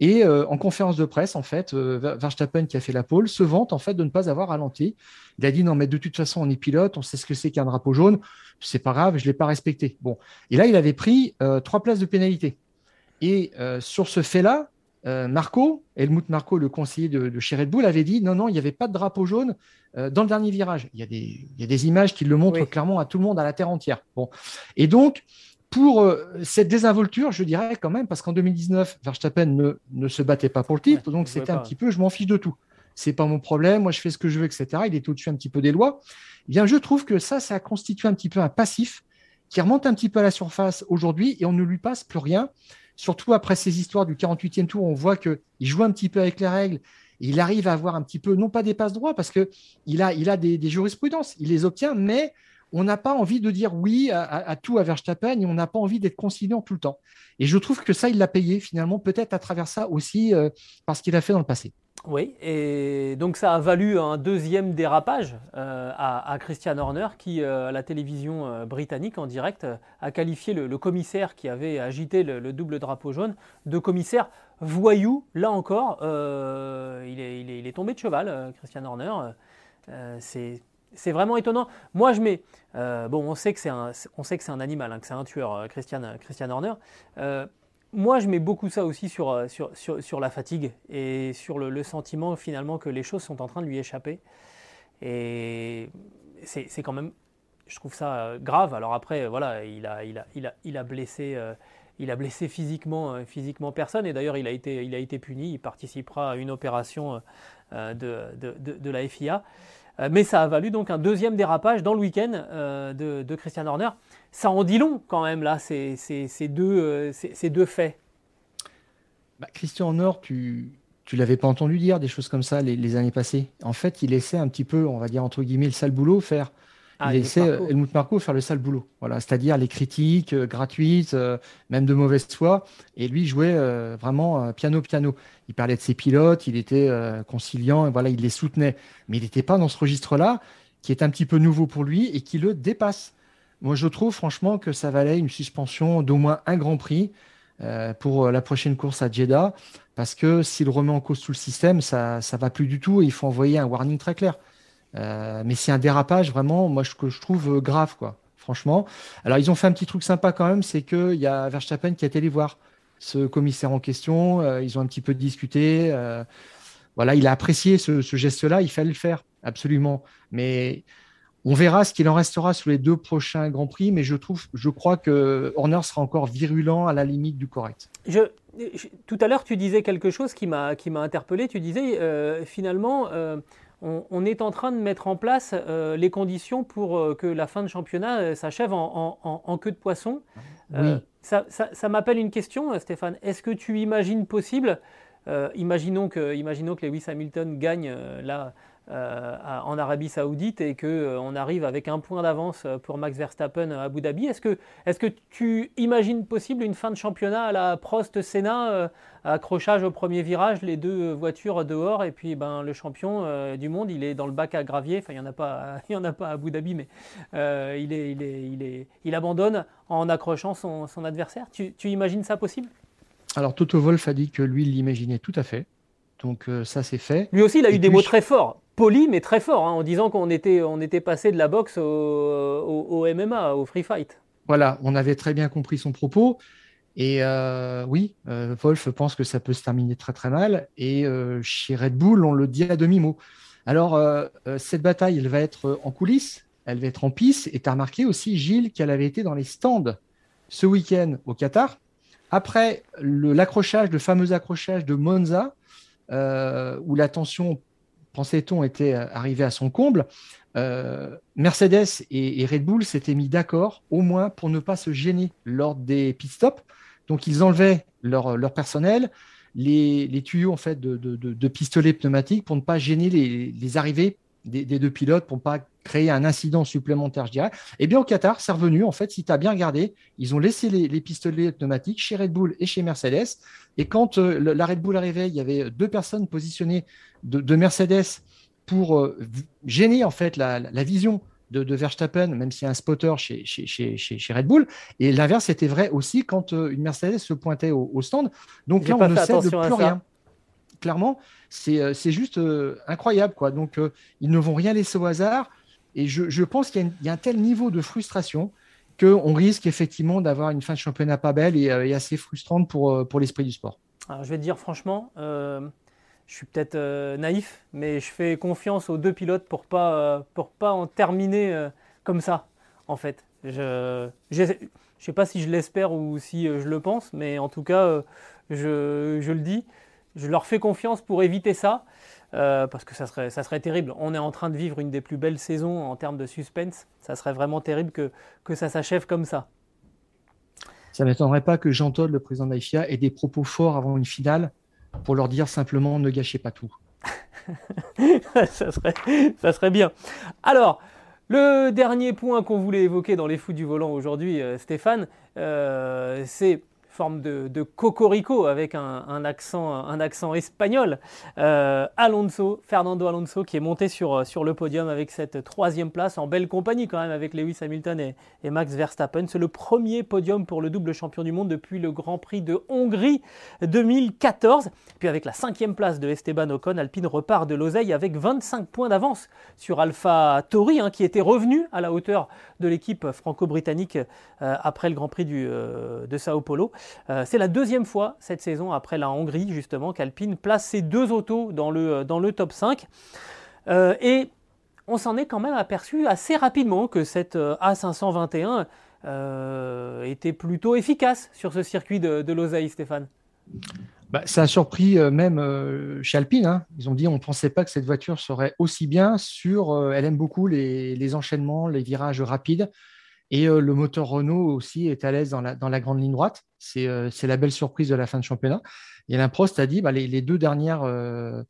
Et euh, en conférence de presse, en fait, Verstappen qui a fait la pole se vante en fait de ne pas avoir ralenti. Il a dit non mais de toute façon on est pilote, on sait ce que c'est qu'un drapeau jaune, c'est pas grave, je l'ai pas respecté. Bon, et là il avait pris trois places de pénalité. Et sur ce fait-là, Marco, Helmut Marco, le conseiller de, chez Red Bull, avait dit non, non, il n'y avait pas de drapeau jaune euh, dans le dernier virage. Il y, a des, images qui le montrent clairement à tout le monde, à la terre entière. Bon. Et donc, pour euh, cette désinvolture, je dirais quand même, parce qu'en 2019, Verstappen ne, ne, se battait pas pour le titre, donc c'était un petit peu je m'en fiche de tout. C'est pas mon problème, moi je fais ce que je veux, etc. Il est au-dessus un petit peu des lois. Eh bien, je trouve que ça, ça a constitué un petit peu un passif qui remonte un petit peu à la surface aujourd'hui et on ne lui passe plus rien surtout après ces histoires du 48e tour, on voit qu'il joue un petit peu avec les règles. il arrive à avoir un petit peu, non pas des passes droits, parce qu'il a, il a des, jurisprudences, il les obtient, mais on n'a pas envie de dire oui à, tout à Verstappen et on n'a pas envie d'être conciliant tout le temps. Et je trouve que ça, il l'a payé finalement, peut-être à travers ça aussi, euh, parce qu'il a fait dans le passé. Oui, et donc ça a valu un deuxième dérapage euh, à, Christian Horner qui, euh, à la télévision euh, britannique en direct, a qualifié le, commissaire qui avait agité le, double drapeau jaune de commissaire voyou. Là encore, il est, tombé de cheval, Christian Horner. c'est vraiment étonnant. Moi, je mets. bon, on sait que c'est un, un animal, hein, que c'est un tueur, Christian Horner moi, je mets beaucoup ça aussi sur, euh, sur, sur, la fatigue et sur le, sentiment finalement que les choses sont en train de lui échapper. Et c'est quand même, je trouve ça euh, grave. Alors après, voilà, il a, il a, il a, il a blessé. Euh, il a blessé physiquement, physiquement personne et d'ailleurs il, a été, il a été puni, il participera à une opération de, de, de la FIA. Euh, mais ça a valu donc un deuxième dérapage dans le week-end euh, de, Christian Horner. Ça en dit long quand même, là, ces, deux, euh, ces, deux faits. Bah, Christian Horner, tu ne l'avais pas entendu dire des choses comme ça les, les, années passées. En fait, il essaie un petit peu, on va dire entre guillemets, le sale boulot, faire ah, il essaie, Helmut Marco, faire le sale boulot. Voilà, c'est-à-dire les critiques euh, gratuites, euh, même de mauvaise foi. Et lui jouait euh, vraiment piano piano. Il parlait de ses pilotes, il était conciliant, et voilà, il les soutenait. Mais il n'était pas dans ce registre-là, qui est un petit peu nouveau pour lui et qui le dépasse. Moi, je trouve franchement que ça valait une suspension d'au moins un Grand Prix pour la prochaine course à Jeddah, parce que s'il remet en cause tout le système, ça ne va plus du tout et il faut envoyer un warning très clair. Euh, mais c'est un dérapage vraiment, moi, que je trouve euh, grave, quoi. Franchement. Alors, ils ont fait un petit truc sympa quand même, c'est qu'il y a Verstappen qui a été les voir ce commissaire en question. Euh, ils ont un petit peu discuté. voilà, il a apprécié ce, geste-là. Il fallait le faire, absolument. Mais on verra ce qu'il en restera sur les deux prochains Grands Prix. Mais je trouve, je crois que Horner sera encore virulent à la limite du correct. Je, tout à l'heure, tu disais quelque chose qui m'a interpellé. Tu disais finalement on, est en train de mettre en place euh, les conditions pour euh, que la fin de championnat euh, s'achève en, queue de poisson. ça, m'appelle une question, Stéphane. Est-ce que tu imagines possible, imaginons, que, imaginons que Lewis Hamilton gagne là euh, en Arabie Saoudite et qu'on euh, arrive avec un point d'avance pour Max Verstappen à Abu Dhabi. Est-ce que, est que tu imagines possible une fin de championnat à la Prost-Senna, euh, accrochage au premier virage, les deux voitures dehors et puis ben, le champion du monde, il est dans le bac à gravier. Enfin, il n'y en, a pas, il y en a pas à Abu Dhabi, mais il, est, il, est, il, est, il, abandonne en accrochant son, son adversaire. Tu, tu imagines ça possible? Alors Toto Wolf a dit que lui, il l'imaginait tout à fait. Donc ça, c'est fait. Lui aussi, il a eu des mots très forts poli mais très fort, hein, en disant qu'on était, on était passé de la boxe au, MMA, au free fight. Voilà, on avait très bien compris son propos. Et euh, oui, euh, Wolf pense que ça peut se terminer très très mal. Et euh, chez Red Bull, on le dit à demi-mot. Alors, cette bataille, elle va être en coulisses, elle va être en piste. Et tu as remarqué aussi, Gilles, qu'elle avait été dans les stands ce week-end au Qatar. Après l'accrochage, le fameux accrochage de Monza, où la tension, pensait-on, était arrivée à son comble, Mercedes et, Red Bull s'étaient mis d'accord, au moins pour ne pas se gêner lors des pit stops. Donc, ils enlevaient leur, leur personnel, les, tuyaux en fait, de, de, pistolets pneumatiques pour ne pas gêner les, arrivées des, deux pilotes, pour ne pas créer un incident supplémentaire, je dirais. Eh bien, au Qatar, c'est revenu. En fait, si tu as bien regardé, ils ont laissé les, pistolets pneumatiques chez Red Bull et chez Mercedes. Et quand euh, la Red Bull arrivait, il y avait deux personnes positionnées de, Mercedes pour euh, gêner en fait la, la vision de, Verstappen, même s'il y a un spotter chez, chez, Red Bull. Et l'inverse était vrai aussi quand euh, une Mercedes se pointait au, stand. Donc là, on ne sait de plus rien. Clairement, c'est juste euh, incroyable. Quoi. Donc, ils ne vont rien laisser au hasard. Et je, pense qu'il y, a un tel niveau de frustration qu'on risque effectivement d'avoir une fin de championnat pas belle et, assez frustrante pour, pour l'esprit du sport. Alors, je vais te dire franchement, je suis peut-être euh, naïf, mais je fais confiance aux deux pilotes pour pas euh, pas en terminer euh, comme ça, en fait. Je ne sais pas si je l'espère ou si je le pense, mais en tout cas, je, je, le dis, je leur fais confiance pour éviter ça, parce que ça serait, ça serait terrible. On est en train de vivre une des plus belles saisons en termes de suspense. Ça serait vraiment terrible que, que ça s'achève comme ça. Ça ne m'étonnerait pas que Jean Todt, le président de ait des propos forts avant une finale pour leur dire simplement ne gâchez pas tout. ça, serait, ça serait bien. Alors, le dernier point qu'on voulait évoquer dans les fous du volant aujourd'hui, euh, Stéphane, euh, c'est forme de, cocorico avec un, accent, espagnol. Euh, Alonso, Fernando Alonso, qui est monté sur, sur le podium avec cette troisième place en belle compagnie quand même avec Lewis Hamilton et, Max Verstappen. C'est le premier podium pour le double champion du monde depuis le Grand Prix de Hongrie 2014. Puis avec la cinquième place de Esteban Ocon, Alpine repart de l'oseille avec 25 points d'avance sur Alpha Tauri, hein, qui était revenu à la hauteur de l'équipe franco-britannique euh, après le Grand Prix euh, de Sao Paulo. Euh, c'est la deuxième fois cette saison, après la Hongrie justement, qu'Alpine place ses deux autos dans le, euh, top 5. Euh, et on s'en est quand même aperçu assez rapidement que cette A521 était plutôt efficace sur ce circuit de, de Stéphane. Bah, ça a surpris même chez Alpine. Hein. Ils ont dit on ne pensait pas que cette voiture serait aussi bien sur. elle aime beaucoup les, enchaînements, les virages rapides. Et euh, le moteur Renault aussi est à l'aise dans la, grande ligne droite. Euh, c'est la belle surprise de la fin de championnat. Et Alain Prost a dit bah, les, deux dernières euh,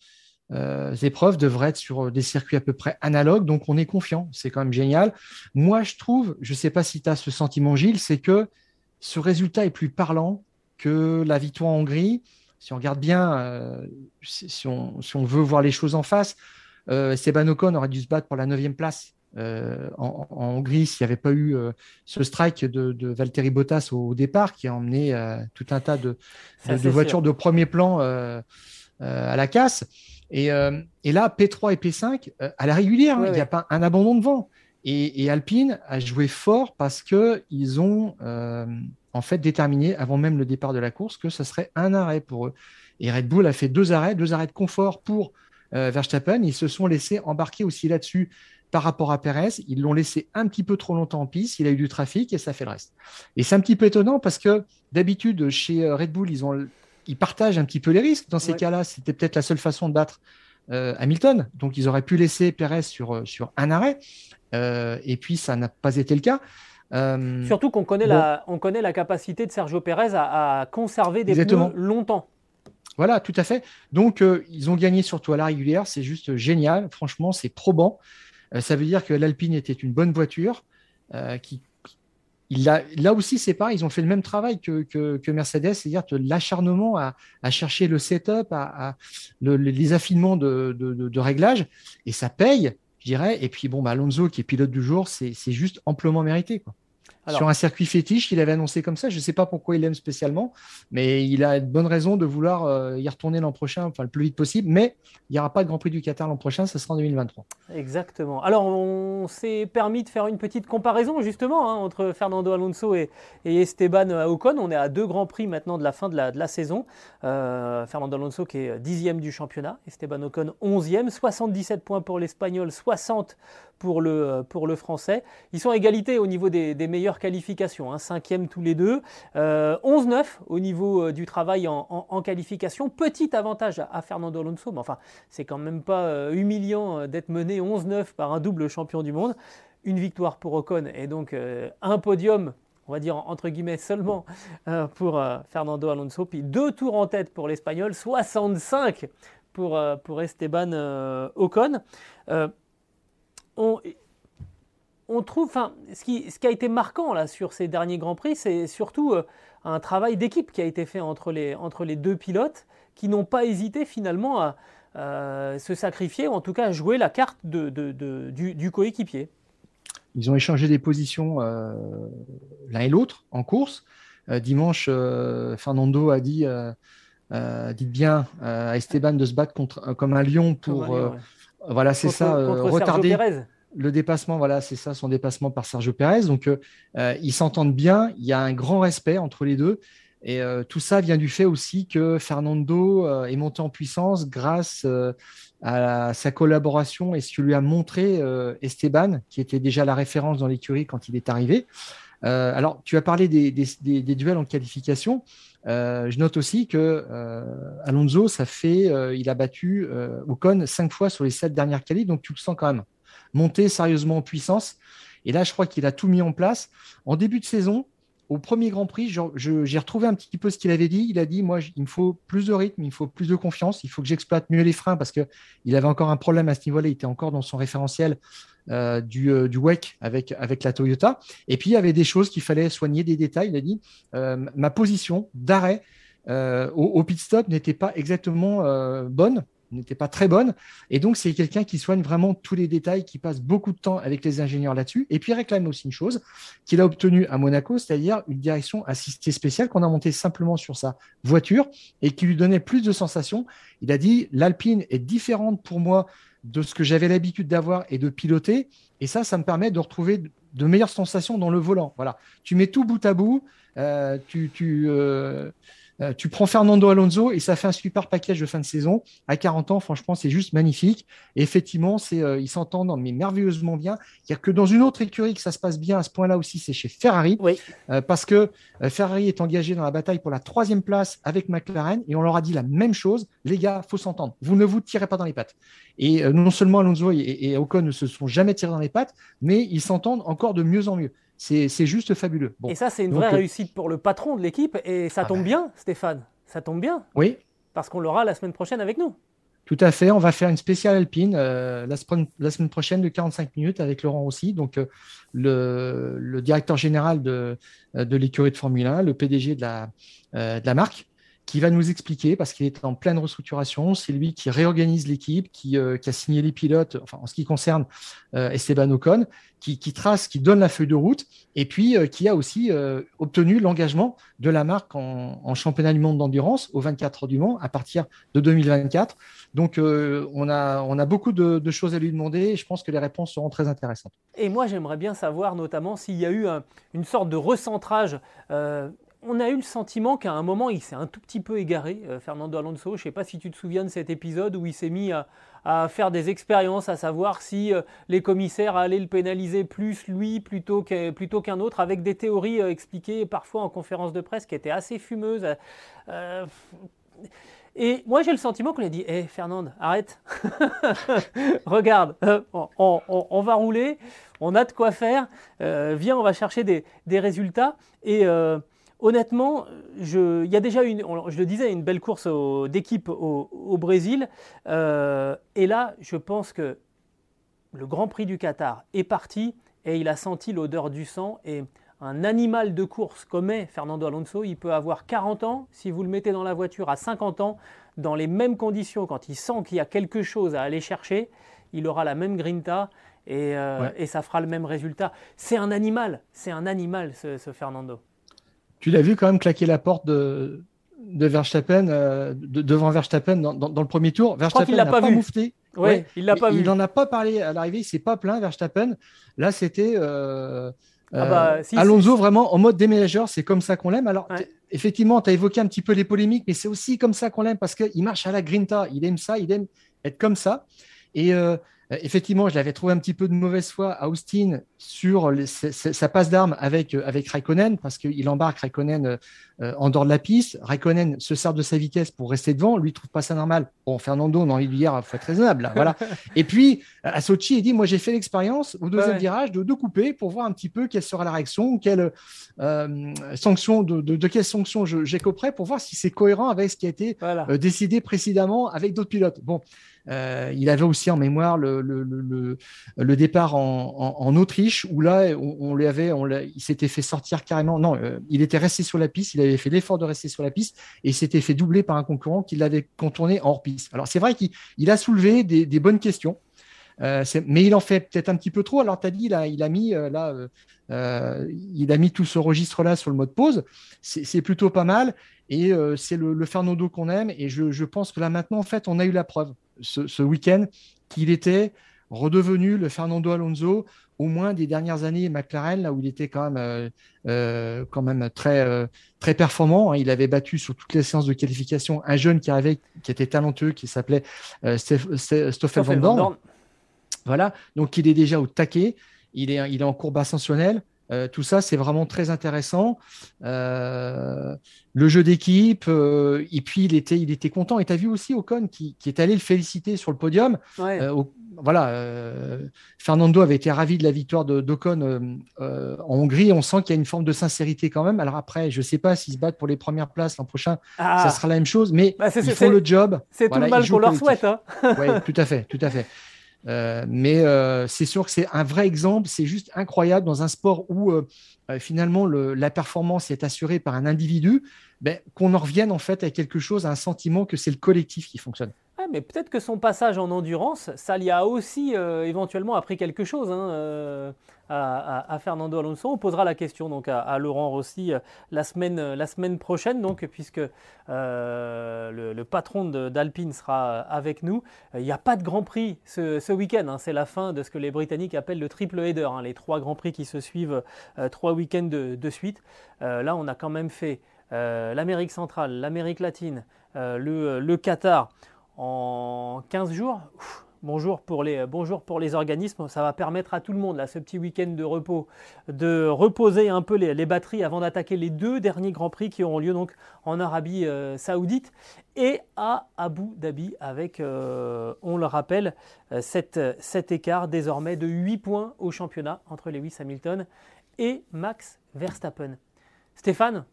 épreuves devraient être sur des circuits à peu près analogues. Donc on est confiant. C'est quand même génial. Moi, je trouve, je ne sais pas si tu as ce sentiment, Gilles, c'est que ce résultat est plus parlant que la victoire en Hongrie. Si on regarde bien, si, on, si, on, veut voir les choses en face, Esteban Ocon aurait dû se battre pour la neuvième place euh, en, Hongrie s'il n'y avait pas eu euh, ce strike de, de, Valtteri Bottas au, départ qui a emmené euh, tout un tas de, voitures de premier plan à la casse. Et, et, là, P3 et P5, à la régulière, hein, il n'y a pas un abandon de vent. Et, Alpine a joué fort parce qu'ils ont en fait déterminé, avant même le départ de la course, que ce serait un arrêt pour eux. Et Red Bull a fait deux arrêts, deux arrêts de confort pour Verstappen. Ils se sont laissés embarquer aussi là-dessus par rapport à Perez. Ils l'ont laissé un petit peu trop longtemps en piste, il a eu du trafic et ça fait le reste. Et c'est un petit peu étonnant parce que d'habitude, chez euh, Red Bull, ils, ont, ils partagent un petit peu les risques. Dans ces cas-là, c'était peut-être la seule façon de battre euh, Hamilton. Donc, ils auraient pu laisser Perez sur, euh, sur un arrêt. et puis, ça n'a pas été le cas. Surtout qu'on connaît, la, on connaît la capacité de Sergio Perez à, conserver des pneus longtemps. Voilà, tout à fait. Donc, ils ont gagné surtout à la régulière. C'est juste génial. Franchement, c'est probant. Euh, ça veut dire que l'Alpine était une bonne voiture. Euh, qui, là aussi, c'est pareil, ils ont fait le même travail que, Mercedes, c'est-à-dire l'acharnement à, chercher le setup, les affinements de, réglage, et ça paye, je dirais. Et puis, bon, bah, Alonso, qui est pilote du jour, c'est juste amplement mérité. Quoi sur un circuit fétiche qu'il avait annoncé comme ça. Je ne sais pas pourquoi il l'aime spécialement, mais il a une bonne raison de vouloir euh, y retourner l'an prochain, enfin le plus vite possible. Mais il n'y aura pas de Grand Prix du Qatar l'an prochain, ce sera en 2023. Exactement. Alors on s'est permis de faire une petite comparaison justement hein, entre Fernando Alonso et, Esteban Ocon. On est à deux Grands Prix maintenant de la fin de la, de la saison. Euh, Fernando Alonso qui est dixième du championnat, Esteban Ocon onzième, 77 points pour l'Espagnol, 60 pour le, pour le français. Ils sont à égalité au niveau des, meilleures qualifications, hein, cinquième tous les deux. 11-9 au niveau du travail en, qualification. Petit avantage à, Fernando Alonso, mais enfin, c'est quand même pas humiliant d'être mené 11-9 par un double champion du monde. Une victoire pour Ocon et donc un podium on va dire entre guillemets seulement euh, pour euh, Fernando Alonso, puis deux tours en tête pour l'Espagnol, 65 pour, euh, pour Esteban Ocon. On, on, trouve, ce qui, ce qui a été marquant là sur ces derniers Grands Prix, c'est surtout un travail d'équipe qui a été fait entre les, entre les deux pilotes qui n'ont pas hésité finalement à se sacrifier, ou en tout cas à jouer la carte de, du, du coéquipier. Ils ont échangé des positions euh, l'un et l'autre en course. Euh, dimanche, euh, Fernando a dit dites bien à Esteban de se battre contre, comme un lion pour. Voilà, c'est ça, retarder le dépassement. Voilà, c'est ça, son dépassement par Sergio Pérez. Donc, ils s'entendent bien. Il y a un grand respect entre les deux. Et tout ça vient du fait aussi que Fernando est monté en puissance grâce à sa collaboration et ce que lui a montré euh, Esteban, qui était déjà la référence dans l'écurie quand il est arrivé. Euh, alors, tu as parlé des, duels en qualification. Euh, je note aussi que Alonso, ça fait, il a battu Ocon cinq fois sur les sept dernières qualifs, donc tu le sens quand même monter sérieusement en puissance. Et là, je crois qu'il a tout mis en place. En début de saison, au premier Grand Prix, j'ai retrouvé un petit peu ce qu'il avait dit. Il a dit, moi, il me faut plus de rythme, il me faut plus de confiance, il faut que j'exploite mieux les freins parce qu'il avait encore un problème à ce niveau-là. Il était encore dans son référentiel euh, du, euh, du WEC avec, la Toyota. Et puis, il y avait des choses qu'il fallait soigner, des détails. Il a dit, euh, ma position d'arrêt au, pit stop n'était pas exactement bonne n'était pas très bonne. Et donc, c'est quelqu'un qui soigne vraiment tous les détails, qui passe beaucoup de temps avec les ingénieurs là-dessus. Et puis, il réclame aussi une chose qu'il a obtenue à Monaco, c'est-à-dire une direction assistée spéciale qu'on a montée simplement sur sa voiture et qui lui donnait plus de sensations. Il a dit, l'Alpine est différente pour moi de ce que j'avais l'habitude d'avoir et de piloter. Et ça, ça me permet de retrouver de meilleures sensations dans le volant. Voilà. Tu mets tout bout à bout. Euh, tu, euh, euh, tu prends Fernando Alonso et ça fait un super package de fin de saison. À 40 ans, franchement, c'est juste magnifique. Et effectivement, c'est, euh, ils s'entendent mais merveilleusement bien. Il n'y a que dans une autre écurie que ça se passe bien à ce point-là aussi, c'est chez Ferrari. Oui. Euh, parce que Ferrari est engagé dans la bataille pour la troisième place avec McLaren et on leur a dit la même chose. Les gars, faut s'entendre. Vous ne vous tirez pas dans les pattes. Et non seulement Alonso et, et Ocon ne se sont jamais tirés dans les pattes, mais ils s'entendent encore de mieux en mieux. C'est juste fabuleux. Et ça, c'est une vraie euh, réussite pour le patron de l'équipe. Et ça ah tombe bah. bien, Stéphane. Ça tombe bien. Oui. Parce qu'on l'aura la semaine prochaine avec nous. Tout à fait. On va faire une spéciale alpine euh, la, semaine prochaine de 45 minutes avec Laurent aussi. Donc, euh, le, directeur général de, de l'écurie de Formule 1, le PDG de la, de la marque qui va nous expliquer, parce qu'il est en pleine restructuration, c'est lui qui réorganise l'équipe, qui, euh, qui, a signé les pilotes, enfin en ce qui concerne euh, Esteban Ocon, qui, qui, trace, qui donne la feuille de route, et puis euh, qui a aussi obtenu l'engagement de la marque en, championnat du monde d'endurance au 24 heures du Mans à partir de 2024. Donc on, a, on a beaucoup de, de, choses à lui demander, et je pense que les réponses seront très intéressantes. Et moi j'aimerais bien savoir notamment s'il y a eu une sorte de recentrage on a eu le sentiment qu'à un moment, il s'est un tout petit peu égaré, euh, Fernando Alonso. Je ne sais pas si tu te souviens de cet épisode où il s'est mis à, faire des expériences, à savoir si euh, les commissaires allaient le pénaliser plus lui plutôt qu'un autre, avec des théories euh, expliquées parfois en conférence de presse qui étaient assez fumeuses. et moi, j'ai le sentiment qu'on a dit Hé, Fernando, arrête Regarde, on, va rouler, on a de quoi faire, viens, on va chercher des, résultats. Honnêtement, je, il y a déjà une, je le disais, une belle course d'équipe au, Brésil. Euh, et là, je pense que le Grand Prix du Qatar est parti et il a senti l'odeur du sang. Et un animal de course comme est Fernando Alonso, il peut avoir 40 ans. Si vous le mettez dans la voiture à 50 ans, dans les mêmes conditions, quand il sent qu'il y a quelque chose à aller chercher, il aura la même grinta. Et, euh, et ça fera le même résultat. C'est un animal, c'est un animal ce Fernando. Tu l'as vu quand même claquer la porte de, de Verstappen, euh, devant Verstappen dans, dans, le premier tour. Verstappen n'a pas, pas moufté. Oui, il l'a pas vu. Il n'en a pas parlé à l'arrivée, il s'est pas plein Verstappen. Là, c'était euh, ah bah, euh, Alonso vraiment en mode déménageur, c'est comme ça qu'on l'aime. Alors, effectivement, tu as évoqué un petit peu les polémiques, mais c'est aussi comme ça qu'on l'aime parce qu'il marche à la grinta. Il aime ça, il aime être comme ça. Et Euh, effectivement, je l'avais trouvé un petit peu de mauvaise foi à Austin sur sa passe d'armes avec, euh, avec Raikkonen, parce qu'il embarque Raikkonen euh, en dehors de la piste. Raikkonen se sert de sa vitesse pour rester devant. Lui, il trouve pas ça normal. Bon, Fernando, on a envie de lui dire, faut être raisonnable. voilà. Et puis, à Sochi, il dit, moi, j'ai fait l'expérience au deuxième virage de, de, couper pour voir un petit peu quelle sera la réaction, quelle sanction, de, de, quelle sanction j'écoperai pour voir si c'est cohérent avec ce qui a été décidé précédemment avec d'autres pilotes. Bon, euh, il avait aussi en mémoire le, départ en, Autriche où là, on, il s'était fait sortir carrément. Non, euh, il était resté sur la piste, il avait fait l'effort de rester sur la piste et il s'était fait doubler par un concurrent qui l'avait contourné hors piste. Alors c'est vrai qu'il a soulevé des, bonnes questions. Euh, mais il en fait peut-être un petit peu trop. Alors, tu as dit, là, il a mis, là, il a mis tout ce registre-là sur le mode pause. C'est plutôt pas mal. Et c'est le, le, Fernando qu'on aime. Et je, pense que là, maintenant, en fait, on a eu la preuve ce, week-end qu'il était redevenu le Fernando Alonso au moins des dernières années McLaren, là où il était quand même, euh, euh, quand même très, euh, très performant. Hein. Il avait battu sur toutes les séances de qualification un jeune qui arrivait, qui était talentueux, qui s'appelait Stoffel Van Dorn. Voilà, donc il est déjà au taquet, il est, il est en courbe ascensionnelle. Euh, tout ça, c'est vraiment très intéressant. Euh, le jeu d'équipe, euh, et puis il était, il était content. Et tu as vu aussi Ocon qui, qui, est allé le féliciter sur le podium. voilà, Fernando avait été ravi de la victoire d'Ocon en Hongrie. On sent qu'il y a une forme de sincérité quand même. Alors après, je ne sais pas s'ils se battent pour les premières places l'an prochain, ah. ça sera la même chose, mais bah, ils font le job. C'est tout le mal qu'on leur souhaite. Hein. oui, tout à fait, tout à fait. Euh, mais euh, c'est sûr que c'est un vrai exemple, c'est juste incroyable dans un sport où euh, finalement la performance est assurée par un individu, ben, qu'on en revienne en fait à quelque chose, à un sentiment que c'est le collectif qui fonctionne mais peut-être que son passage en endurance, ça lui a aussi euh, éventuellement appris quelque chose hein, euh, à, Fernando Alonso. On posera la question donc à, Laurent Rossi euh, la, semaine, la semaine prochaine, donc, puisque le, patron d'Alpine sera avec nous. Il n'y a pas de Grand Prix ce, week-end. Hein. C'est la fin de ce que les Britanniques appellent le triple header, hein, les trois Grands Prix qui se suivent trois week-ends de, suite. là, on a quand même fait l'Amérique centrale, l'Amérique latine, le, le Qatar en 15 jours. bonjour, pour les, organismes, ça va permettre à tout le monde, là, ce petit week-end de repos, de reposer un peu les, batteries avant d'attaquer les deux derniers Grands Prix qui auront lieu donc en Arabie euh, Saoudite et à Abu Dhabi avec, euh, on le rappelle, euh, cet, écart désormais de 8 points au championnat entre Lewis Hamilton et Max Verstappen. Stéphane,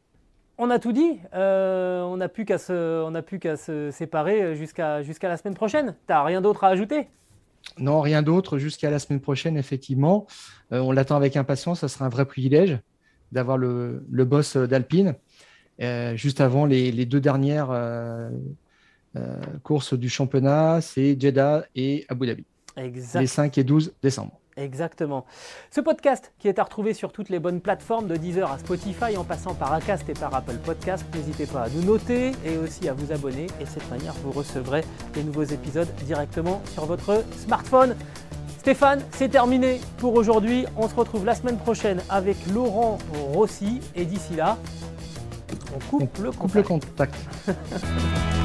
on a tout dit. Euh, on n'a plus qu'à se, séparer jusqu'à la semaine prochaine. Tu n'as rien d'autre à ajouter? Non, rien d'autre jusqu'à la semaine prochaine, effectivement. Euh, on l'attend avec impatience. Ça sera un vrai privilège d'avoir le, boss d'Alpine euh, juste avant les, deux dernières courses du championnat. C'est Jeddah et Abu Dhabi. Les 5 et 12 décembre. Exactement. Ce podcast qui est à retrouver sur toutes les bonnes plateformes de Deezer à Spotify en passant par Acast et par Apple Podcast. N'hésitez pas à nous noter et aussi à vous abonner et de cette manière vous recevrez les nouveaux épisodes directement sur votre smartphone. Stéphane, c'est terminé pour aujourd'hui. On se retrouve la semaine prochaine avec Laurent Rossi et d'ici là, on coupe, le contact. Le contact.